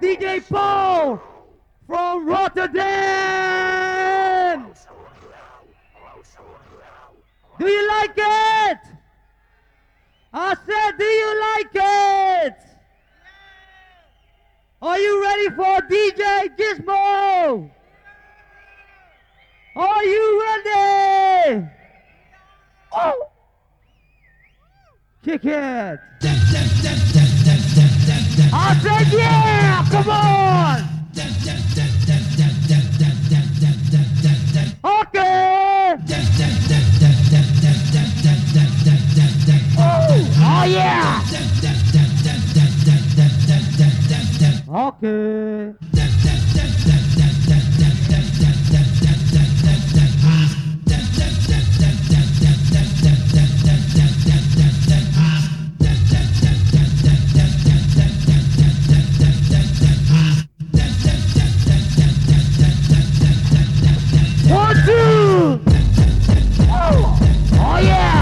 DJ Paul from Rotterdam. Do you like it? I said, do you like it? Are you ready for DJ Gizmo? Are you ready? Oh! Kick it! I said, yeah! Come on! Okay! Oh, oh yeah! Okay. Oh, yeah!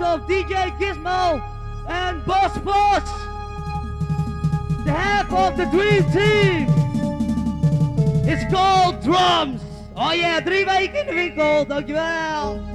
out of DJ Gizmo and Buzz Fuzz, the half of the Dream Team. It's called Drums. Oh yeah, drie weken in de winkel. Dankjewel.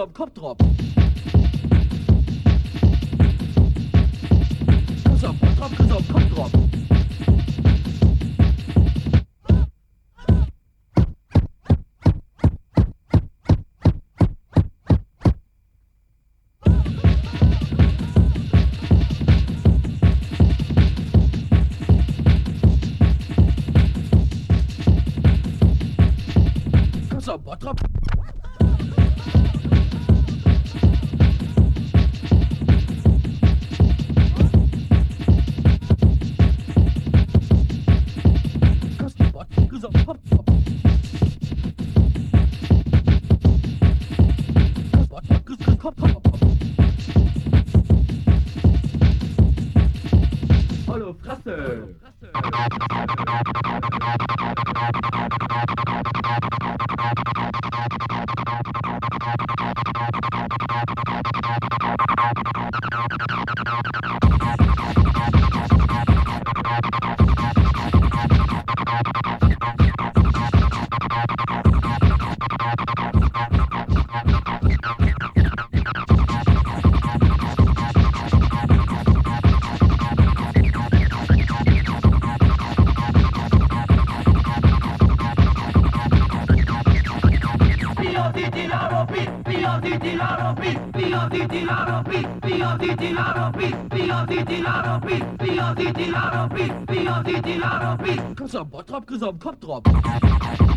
unserem Kopf drauf. Kopfdrop, Chris auf Kopfdrop.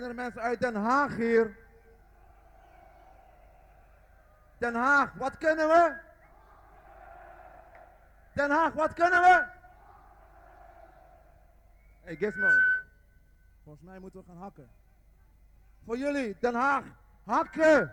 Zijn er mensen uit Den Haag hier? Den Haag, wat kunnen we? Den Haag, wat kunnen we? Hey Gizmo, volgens mij moeten we gaan hakken. Voor jullie, Den Haag, hakken!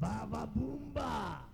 Baba Bumba!